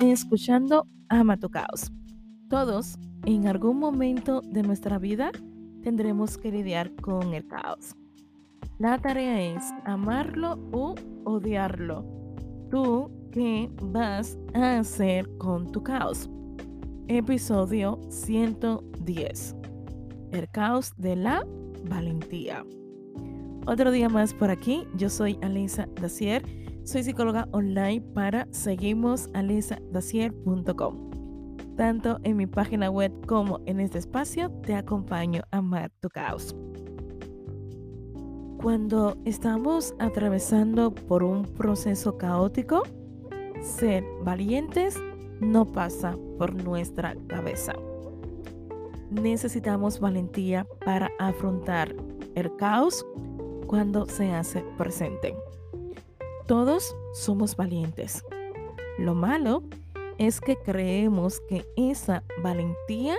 Escuchando Ama tu caos. Todos, en algún momento de nuestra vida, tendremos que lidiar con el caos. La tarea es amarlo o odiarlo. ¿Tú qué vas a hacer con tu caos? Episodio 110. El caos de la valentía. Otro día más por aquí. Yo soy Alisa Dacier. Soy psicóloga online para seguimosalesadacier.com. Tanto en mi página web como en este espacio te acompaño a amar tu caos. Cuando estamos atravesando por un proceso caótico, ser valientes no pasa por nuestra cabeza. Necesitamos valentía para afrontar el caos cuando se hace presente. Todos somos valientes. Lo malo es que creemos que esa valentía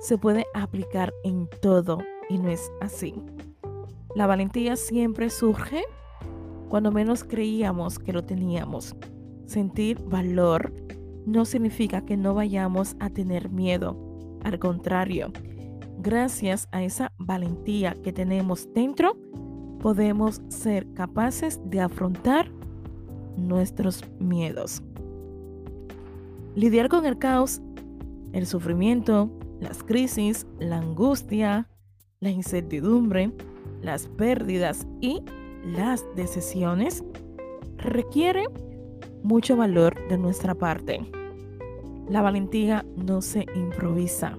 se puede aplicar en todo y no es así. La valentía siempre surge cuando menos creíamos que lo teníamos. Sentir valor no significa que no vayamos a tener miedo. Al contrario, gracias a esa valentía que tenemos dentro, podemos ser capaces de afrontar nuestros miedos. Lidiar con el caos, el sufrimiento, las crisis, la angustia, la incertidumbre, las pérdidas y las decisiones requiere mucho valor de nuestra parte. La valentía no se improvisa,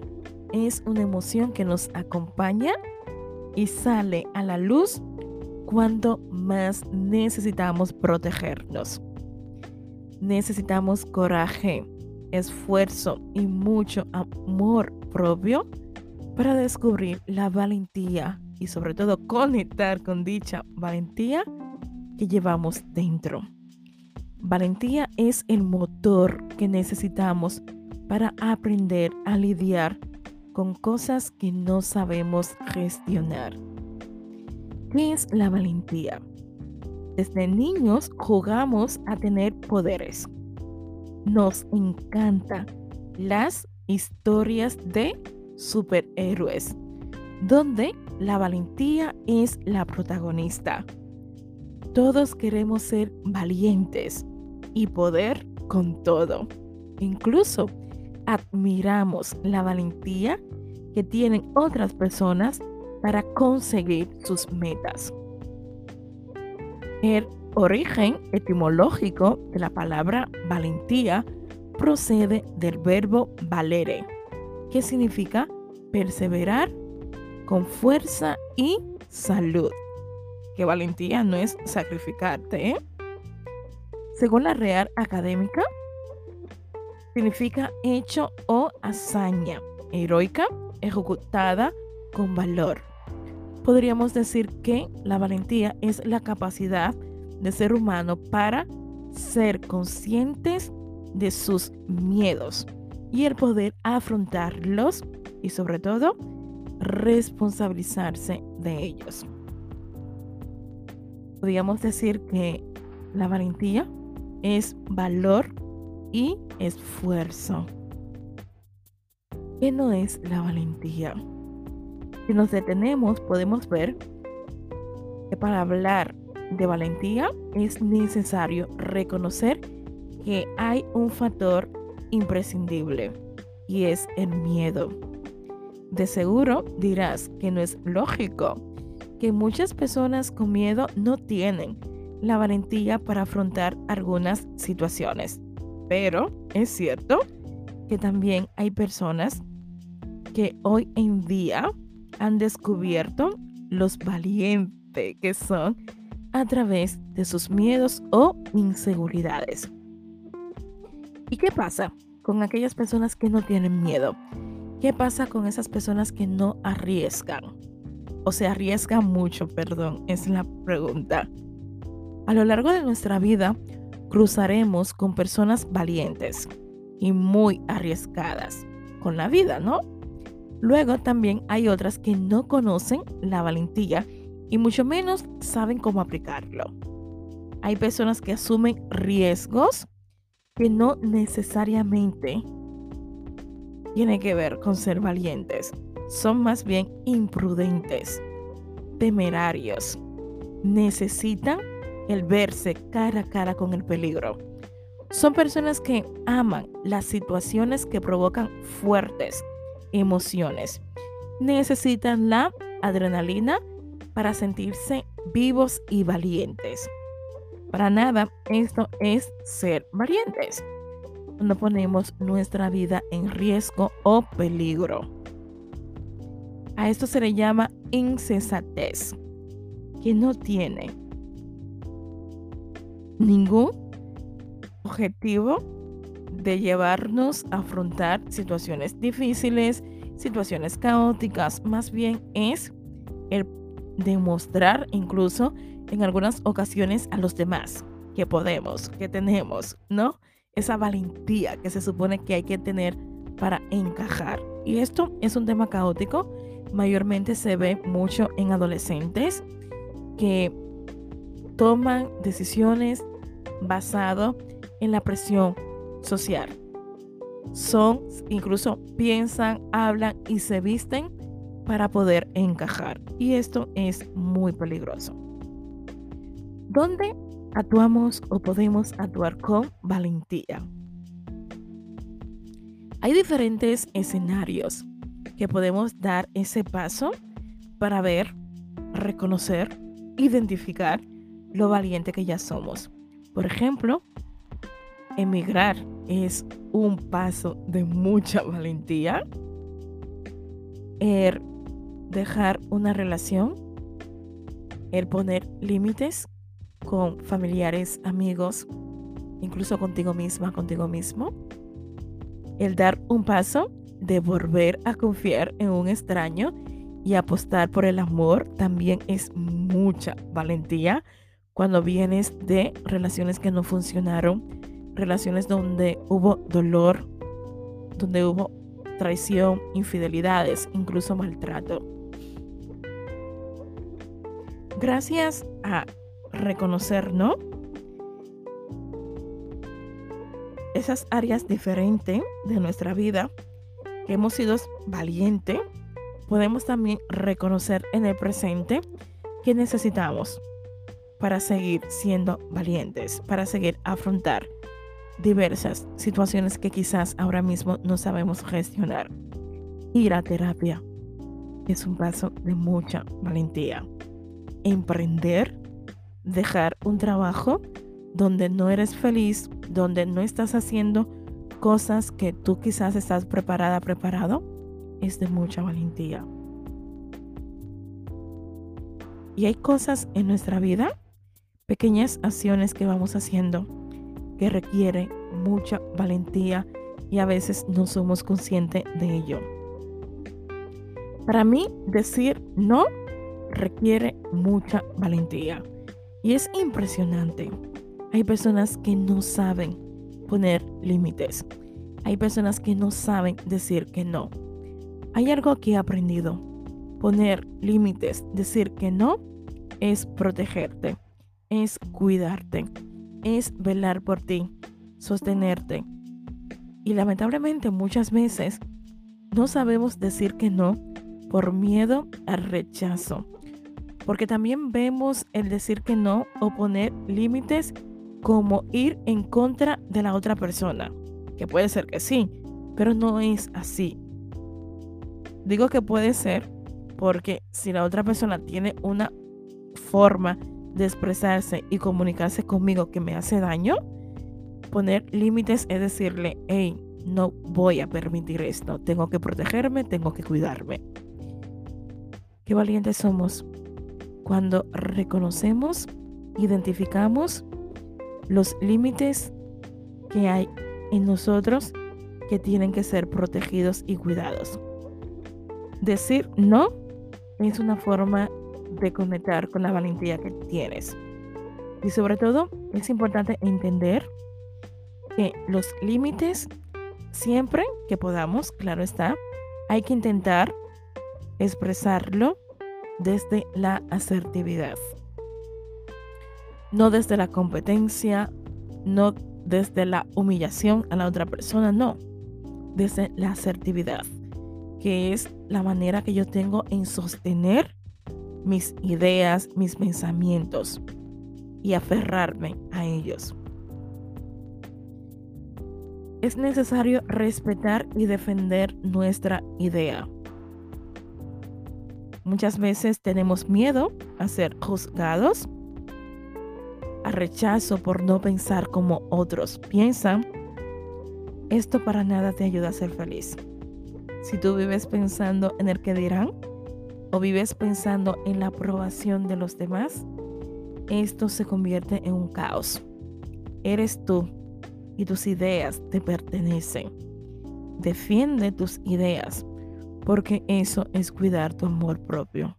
es una emoción que nos acompaña y sale a la luz cuando más necesitamos protegernos. Necesitamos coraje, esfuerzo y mucho amor propio para descubrir la valentía y sobre todo conectar con dicha valentía que llevamos dentro. Valentía es el motor que necesitamos para aprender a lidiar con cosas que no sabemos gestionar. ¿Qué es la valentía? Desde niños jugamos a tener poderes. Nos encantan las historias de superhéroes, donde la valentía es la protagonista. Todos queremos ser valientes y poder con todo. Incluso admiramos la valentía que tienen otras personas para conseguir sus metas. El origen etimológico de la palabra valentía procede del verbo valere, que significa perseverar con fuerza y salud. Que valentía no es sacrificarte. ¿eh? Según la Real Académica, significa hecho o hazaña heroica ejecutada con valor podríamos decir que la valentía es la capacidad de ser humano para ser conscientes de sus miedos y el poder afrontarlos y sobre todo responsabilizarse de ellos. Podríamos decir que la valentía es valor y esfuerzo. ¿Qué no es la valentía? Si nos detenemos, podemos ver que para hablar de valentía es necesario reconocer que hay un factor imprescindible y es el miedo. De seguro dirás que no es lógico que muchas personas con miedo no tienen la valentía para afrontar algunas situaciones. Pero es cierto que también hay personas que hoy en día han descubierto los valientes que son a través de sus miedos o inseguridades. ¿Y qué pasa con aquellas personas que no tienen miedo? ¿Qué pasa con esas personas que no arriesgan? O se arriesgan mucho, perdón, es la pregunta. A lo largo de nuestra vida cruzaremos con personas valientes y muy arriesgadas con la vida, ¿no? Luego también hay otras que no conocen la valentía y mucho menos saben cómo aplicarlo. Hay personas que asumen riesgos que no necesariamente tiene que ver con ser valientes. Son más bien imprudentes, temerarios. Necesitan el verse cara a cara con el peligro. Son personas que aman las situaciones que provocan fuertes emociones. Necesitan la adrenalina para sentirse vivos y valientes. Para nada esto es ser valientes cuando ponemos nuestra vida en riesgo o peligro. A esto se le llama insensatez, que no tiene ningún objetivo de llevarnos a afrontar situaciones difíciles, situaciones caóticas, más bien es el demostrar incluso en algunas ocasiones a los demás que podemos, que tenemos, ¿no? Esa valentía que se supone que hay que tener para encajar. Y esto es un tema caótico, mayormente se ve mucho en adolescentes que toman decisiones basado en la presión social. Son, incluso piensan, hablan y se visten para poder encajar. Y esto es muy peligroso. ¿Dónde actuamos o podemos actuar con valentía? Hay diferentes escenarios que podemos dar ese paso para ver, reconocer, identificar lo valiente que ya somos. Por ejemplo, emigrar es un paso de mucha valentía. El dejar una relación, el poner límites con familiares, amigos, incluso contigo misma, contigo mismo. El dar un paso de volver a confiar en un extraño y apostar por el amor también es mucha valentía cuando vienes de relaciones que no funcionaron, relaciones donde hubo dolor, donde hubo traición, infidelidades, incluso maltrato. Gracias a reconocer, ¿no? Esas áreas diferentes de nuestra vida que hemos sido valientes, podemos también reconocer en el presente que necesitamos para seguir siendo valientes, para seguir afrontar diversas situaciones que quizás ahora mismo no sabemos gestionar. Ir a terapia es un paso de mucha valentía. Emprender, dejar un trabajo donde no eres feliz, donde no estás haciendo cosas que tú quizás estás preparada, preparado, es de mucha valentía. Y hay cosas en nuestra vida pequeñas acciones que vamos haciendo que requieren mucha valentía y a veces no somos conscientes de ello. Para mí, decir no requiere mucha valentía y es impresionante. Hay personas que no saben poner límites. Hay personas que no saben decir que no. Hay algo que he aprendido. Poner límites, decir que no, es protegerte es cuidarte, es velar por ti, sostenerte. Y lamentablemente muchas veces no sabemos decir que no por miedo al rechazo. Porque también vemos el decir que no o poner límites como ir en contra de la otra persona. Que puede ser que sí, pero no es así. Digo que puede ser porque si la otra persona tiene una forma de y comunicarse conmigo que me hace daño, poner límites es decirle, hey, no voy a permitir esto, tengo que protegerme, tengo que cuidarme. Qué valientes somos cuando reconocemos, identificamos los límites que hay en nosotros que tienen que ser protegidos y cuidados. Decir no es una forma conectar con la valentía que tienes. Y sobre todo, es importante entender que los límites, siempre que podamos, claro está, hay que intentar expresarlo desde la asertividad. No desde la competencia, no desde la humillación a la otra persona, no, desde la asertividad, que es la manera que yo tengo en sostener mis ideas, mis pensamientos y aferrarme a ellos. Es necesario respetar y defender nuestra idea. Muchas veces tenemos miedo a ser juzgados, a rechazo por no pensar como otros piensan. Esto para nada te ayuda a ser feliz. Si tú vives pensando en el que dirán o vives pensando en la aprobación de los demás, esto se convierte en un caos. Eres tú y tus ideas te pertenecen. Defiende tus ideas, porque eso es cuidar tu amor propio.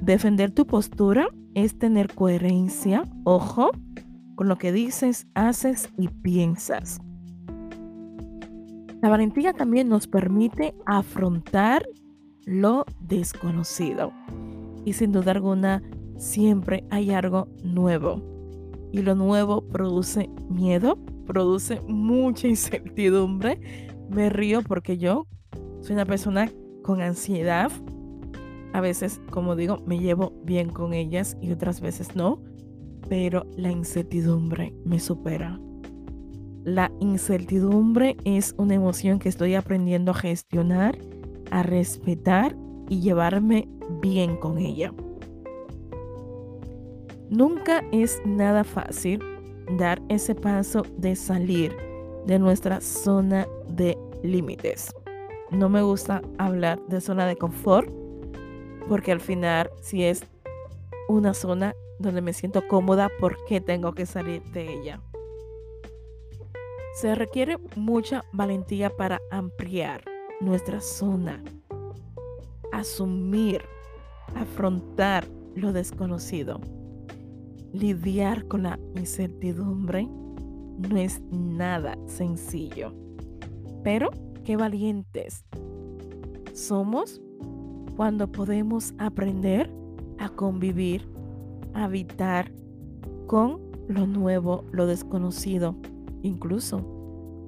Defender tu postura es tener coherencia, ojo, con lo que dices, haces y piensas. La valentía también nos permite afrontar lo desconocido. Y sin duda alguna, siempre hay algo nuevo y lo nuevo produce miedo, produce mucha incertidumbre. Me río porque yo soy una persona con ansiedad. A veces, como digo, me llevo bien con ellas y otras veces no, pero la incertidumbre me supera. La incertidumbre es una emoción que estoy aprendiendo a gestionar, a respetar y llevarme bien con ella. Nunca es nada fácil dar ese paso de salir de nuestra zona de límites. No me gusta hablar de zona de confort porque al final si es una zona donde me siento cómoda, ¿por qué tengo que salir de ella? Se requiere mucha valentía para ampliar nuestra zona, asumir, afrontar lo desconocido lidiar con la incertidumbre no es nada sencillo. Pero qué valientes somos cuando podemos aprender a convivir, a habitar con lo nuevo, lo desconocido, incluso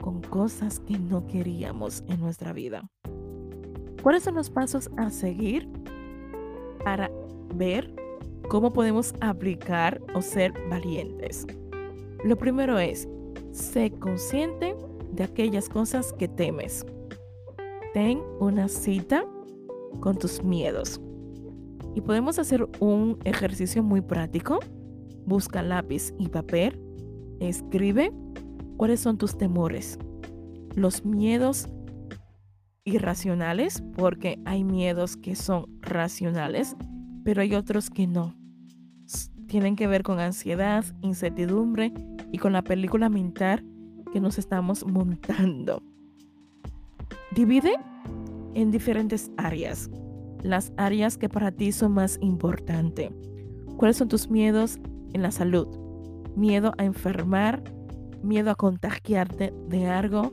con cosas que no queríamos en nuestra vida. ¿Cuáles son los pasos a seguir para ver ¿Cómo podemos aplicar o ser valientes? Lo primero es, sé consciente de aquellas cosas que temes. Ten una cita con tus miedos. Y podemos hacer un ejercicio muy práctico. Busca lápiz y papel. Escribe cuáles son tus temores. Los miedos irracionales, porque hay miedos que son racionales pero hay otros que no. Tienen que ver con ansiedad, incertidumbre y con la película mental que nos estamos montando. Divide en diferentes áreas. Las áreas que para ti son más importantes. ¿Cuáles son tus miedos en la salud? Miedo a enfermar, miedo a contagiarte de algo,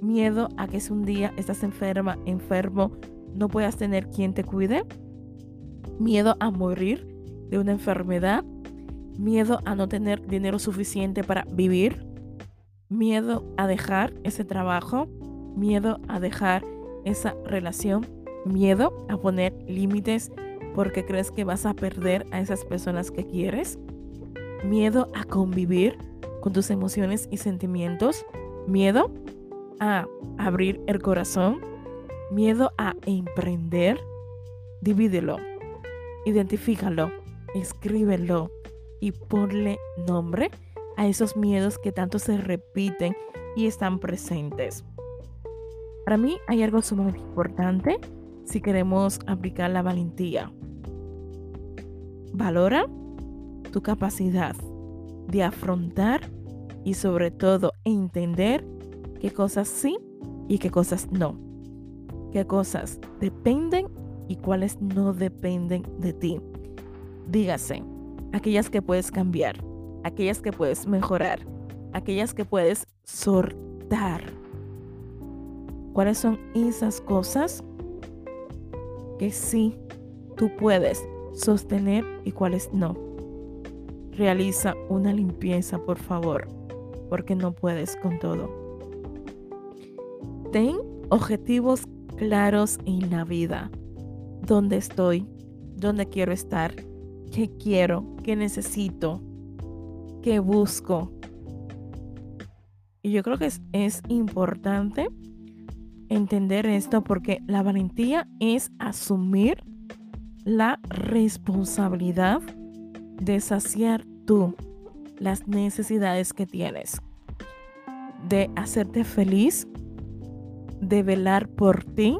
miedo a que si un día estás enferma, enfermo, no puedas tener quien te cuide miedo a morir de una enfermedad, miedo a no tener dinero suficiente para vivir, miedo a dejar ese trabajo, miedo a dejar esa relación, miedo a poner límites porque crees que vas a perder a esas personas que quieres, miedo a convivir con tus emociones y sentimientos, miedo a abrir el corazón, miedo a emprender, divídelo Identifícalo, escríbelo y ponle nombre a esos miedos que tanto se repiten y están presentes. Para mí hay algo sumamente importante si queremos aplicar la valentía. Valora tu capacidad de afrontar y sobre todo entender qué cosas sí y qué cosas no. Qué cosas dependen y cuáles no dependen de ti. Dígase, aquellas que puedes cambiar, aquellas que puedes mejorar, aquellas que puedes sortar. ¿Cuáles son esas cosas que sí tú puedes sostener y cuáles no? Realiza una limpieza, por favor. porque no puedes con todo. Ten objetivos claros en la vida. ¿Dónde estoy? ¿Dónde quiero estar? ¿Qué quiero? ¿Qué necesito? ¿Qué busco? Y yo creo que es, es importante entender esto porque la valentía es asumir la responsabilidad de saciar tú las necesidades que tienes, de hacerte feliz, de velar por ti,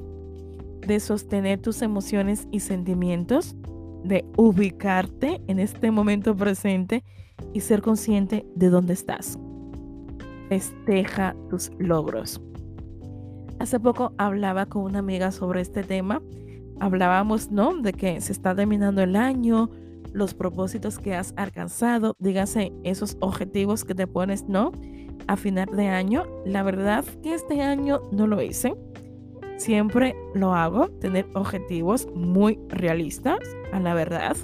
de sostener tus emociones y sentimientos, de ubicarte en este momento presente y ser consciente de dónde estás. Festeja tus logros. Hace poco hablaba con una amiga sobre este tema. Hablábamos, ¿no? De que se está terminando el año, los propósitos que has alcanzado, dígase esos objetivos que te pones, ¿no? A final de año. La verdad que este año no lo hice. Siempre lo hago, tener objetivos muy realistas, a la verdad.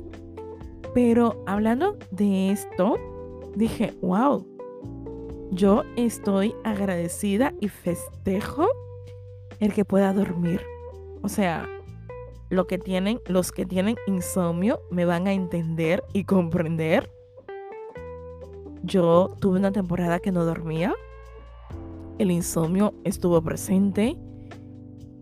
Pero hablando de esto, dije, wow, yo estoy agradecida y festejo el que pueda dormir. O sea, lo que tienen, los que tienen insomnio me van a entender y comprender. Yo tuve una temporada que no dormía. El insomnio estuvo presente.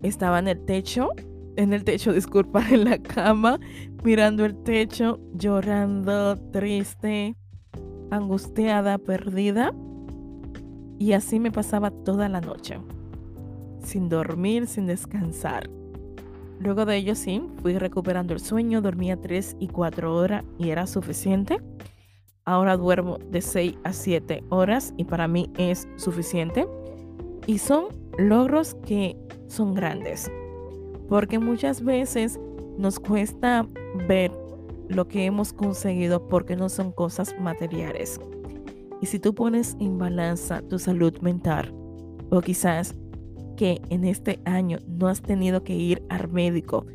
Estaba en el techo, en el techo, disculpa, en la cama, mirando el techo, llorando, triste, angustiada, perdida. Y así me pasaba toda la noche sin dormir, sin descansar. Luego de ello sí, fui recuperando el sueño, dormía 3 y 4 horas y era suficiente. Ahora duermo de 6 a 7 horas y para mí es suficiente. Y son logros que son grandes, porque muchas veces nos cuesta ver lo que hemos conseguido porque no son cosas materiales. Y si tú pones en balanza tu salud mental, o quizás que en este año no has tenido que ir al médico,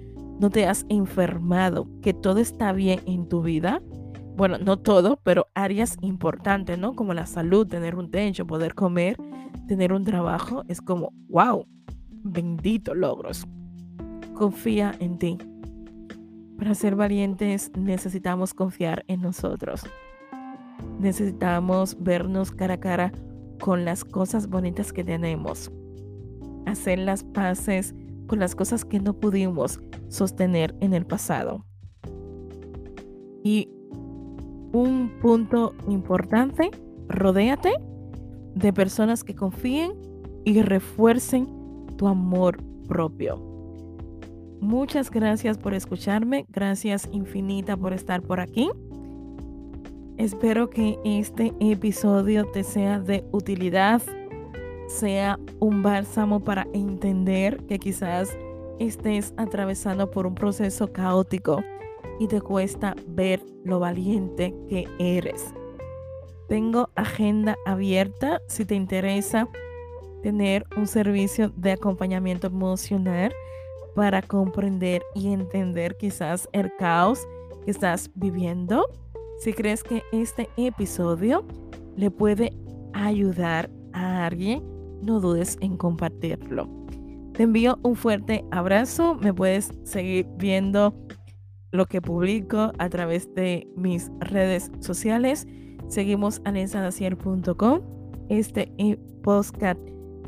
no te has enfermado, que todo está bien en tu vida. Bueno, no todo, pero áreas importantes, ¿no? Como la salud, tener un techo, poder comer, tener un trabajo, es como, wow, bendito logros. Confía en ti. Para ser valientes necesitamos confiar en nosotros. Necesitamos vernos cara a cara con las cosas bonitas que tenemos hacer las paces con las cosas que no pudimos sostener en el pasado. Y un punto importante, rodéate de personas que confíen y refuercen tu amor propio. Muchas gracias por escucharme, gracias infinita por estar por aquí. Espero que este episodio te sea de utilidad sea un bálsamo para entender que quizás estés atravesando por un proceso caótico y te cuesta ver lo valiente que eres. Tengo agenda abierta si te interesa tener un servicio de acompañamiento emocional para comprender y entender quizás el caos que estás viviendo. Si crees que este episodio le puede ayudar a alguien, no dudes en compartirlo. Te envío un fuerte abrazo. Me puedes seguir viendo lo que publico a través de mis redes sociales. Seguimos a Este podcast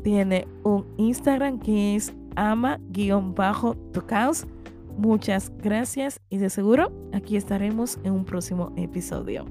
tiene un Instagram que es ama-tocaos. Muchas gracias y de seguro aquí estaremos en un próximo episodio.